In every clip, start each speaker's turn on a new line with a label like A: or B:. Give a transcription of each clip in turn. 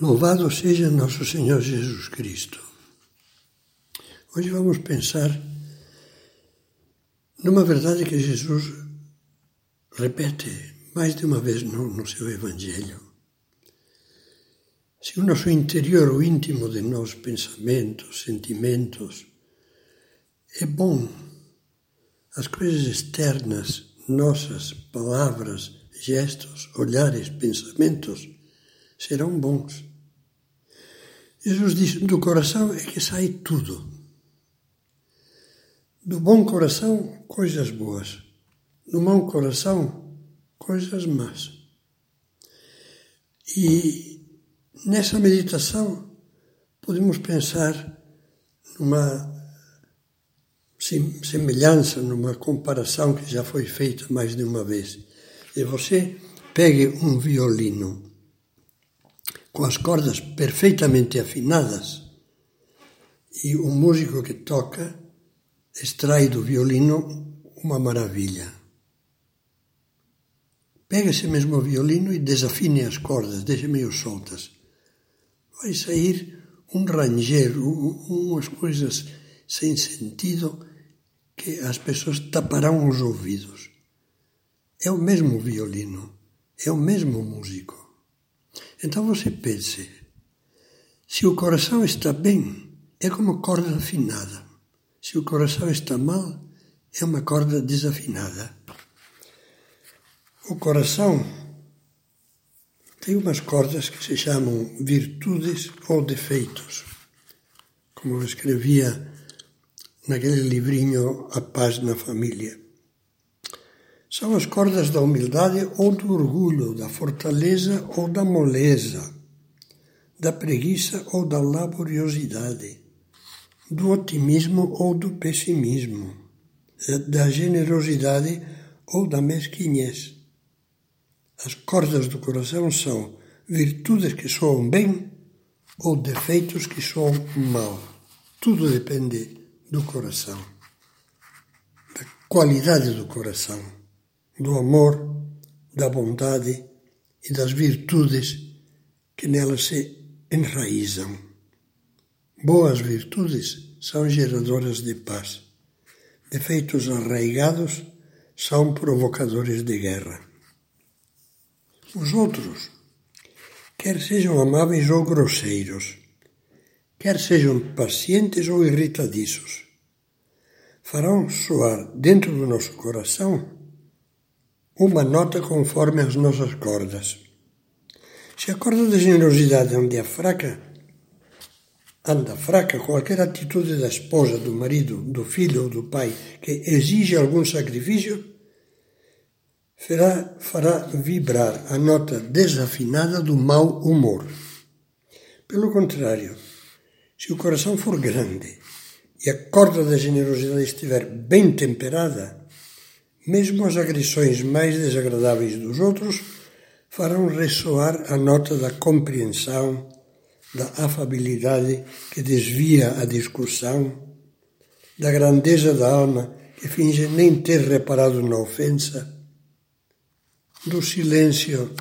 A: Louvado seja nosso Senhor Jesus Cristo. Hoje vamos pensar numa verdade que Jesus repete mais de uma vez no, no seu Evangelho. Se o nosso interior, o íntimo de nós, pensamentos, sentimentos, é bom, as coisas externas, nossas palavras, gestos, olhares, pensamentos, serão bons. Jesus diz: do coração é que sai tudo. Do bom coração, coisas boas. Do mau coração, coisas más. E nessa meditação podemos pensar numa semelhança, numa comparação que já foi feita mais de uma vez. E você pegue um violino com as cordas perfeitamente afinadas e o músico que toca extrai do violino uma maravilha. Pega esse mesmo violino e desafine as cordas, deixe meio soltas. Vai sair um ranger, umas coisas sem sentido que as pessoas taparão os ouvidos. É o mesmo violino, é o mesmo músico. Então você pense: se o coração está bem, é como corda afinada. Se o coração está mal, é uma corda desafinada. O coração tem umas cordas que se chamam virtudes ou defeitos, como eu escrevia naquele livrinho A Paz na Família. São as cordas da humildade ou do orgulho, da fortaleza ou da moleza, da preguiça ou da laboriosidade, do otimismo ou do pessimismo, da generosidade ou da mesquinhez. As cordas do coração são virtudes que soam bem ou defeitos que soam mal. Tudo depende do coração, da qualidade do coração do amor, da bondade e das virtudes que nelas se enraizam. Boas virtudes são geradoras de paz. Defeitos arraigados são provocadores de guerra. Os outros, quer sejam amáveis ou grosseiros, quer sejam pacientes ou irritadiços, farão soar dentro do nosso coração uma nota conforme as nossas cordas. Se a corda da generosidade anda fraca, anda fraca, qualquer atitude da esposa, do marido, do filho ou do pai que exige algum sacrifício, fará, fará vibrar a nota desafinada do mau humor. Pelo contrário, se o coração for grande e a corda da generosidade estiver bem temperada, mesmo as agressões mais desagradáveis dos outros farão ressoar a nota da compreensão, da afabilidade que desvia a discussão, da grandeza da alma que finge nem ter reparado na ofensa, do silêncio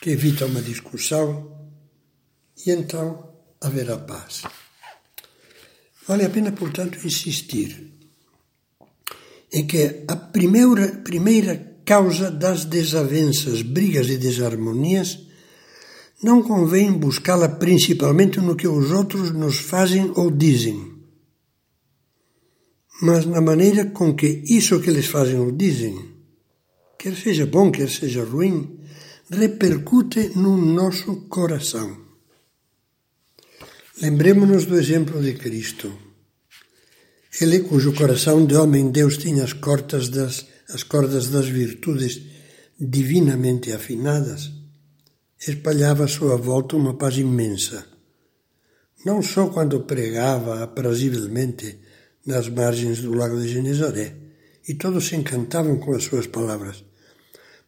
A: que evita uma discussão, e então haverá paz. Vale a pena, portanto, insistir é que a primeira, primeira causa das desavenças, brigas e desarmonias não convém buscá-la principalmente no que os outros nos fazem ou dizem, mas na maneira com que isso que eles fazem ou dizem, quer seja bom, quer seja ruim, repercute no nosso coração. Lembremos-nos do exemplo de Cristo. Ele, cujo coração de homem Deus tinha as cordas das, as cordas das virtudes divinamente afinadas, espalhava à sua volta uma paz imensa. Não só quando pregava aprazivelmente nas margens do lago de Genezaré, e todos se encantavam com as suas palavras,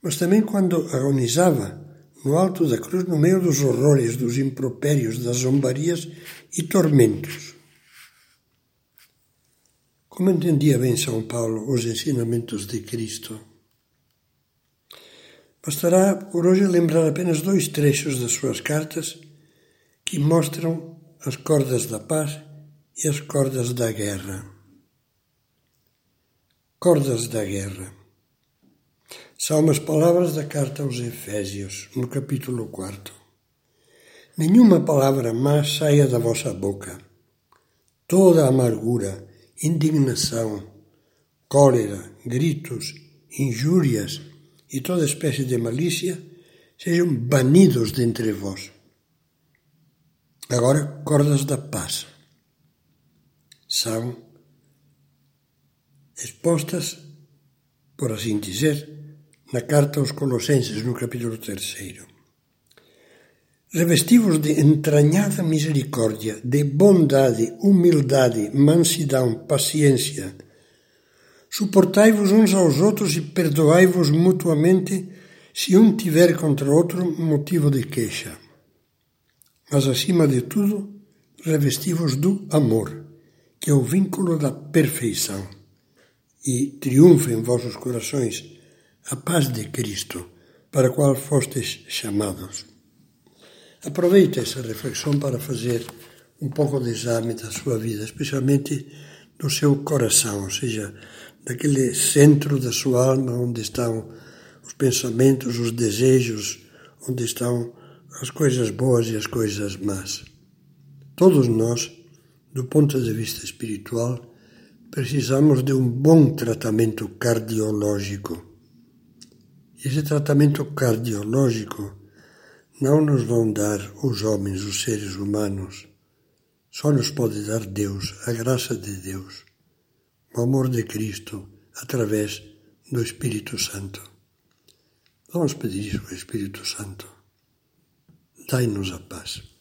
A: mas também quando agonizava no alto da cruz, no meio dos horrores, dos impropérios, das zombarias e tormentos. Como entendia bem São Paulo os ensinamentos de Cristo? Bastará por hoje lembrar apenas dois trechos das suas cartas que mostram as cordas da paz e as cordas da guerra. Cordas da guerra. São umas palavras da carta aos Efésios, no capítulo 4. Nenhuma palavra má saia da vossa boca. Toda amargura, indignação, cólera, gritos, injúrias e toda espécie de malícia sejam banidos dentre vós. Agora, cordas da paz são expostas, por assim dizer, na carta aos Colossenses, no capítulo 3. Revestivos de entranhada misericórdia, de bondade, humildade, mansidão, paciência, suportai-vos uns aos outros e perdoai-vos mutuamente se um tiver contra outro motivo de queixa. Mas, acima de tudo, revestivos do amor, que é o vínculo da perfeição e triunfe em vossos corações a paz de Cristo, para a qual fostes chamados. Aproveite essa reflexão para fazer um pouco de exame da sua vida, especialmente do seu coração, ou seja, daquele centro da sua alma onde estão os pensamentos, os desejos, onde estão as coisas boas e as coisas más. Todos nós, do ponto de vista espiritual, precisamos de um bom tratamento cardiológico. Esse tratamento cardiológico não nos vão dar os homens, os seres humanos. Só nos pode dar Deus, a graça de Deus, o amor de Cristo, através do Espírito Santo. Vamos pedir isso ao Espírito Santo. Dai-nos a paz.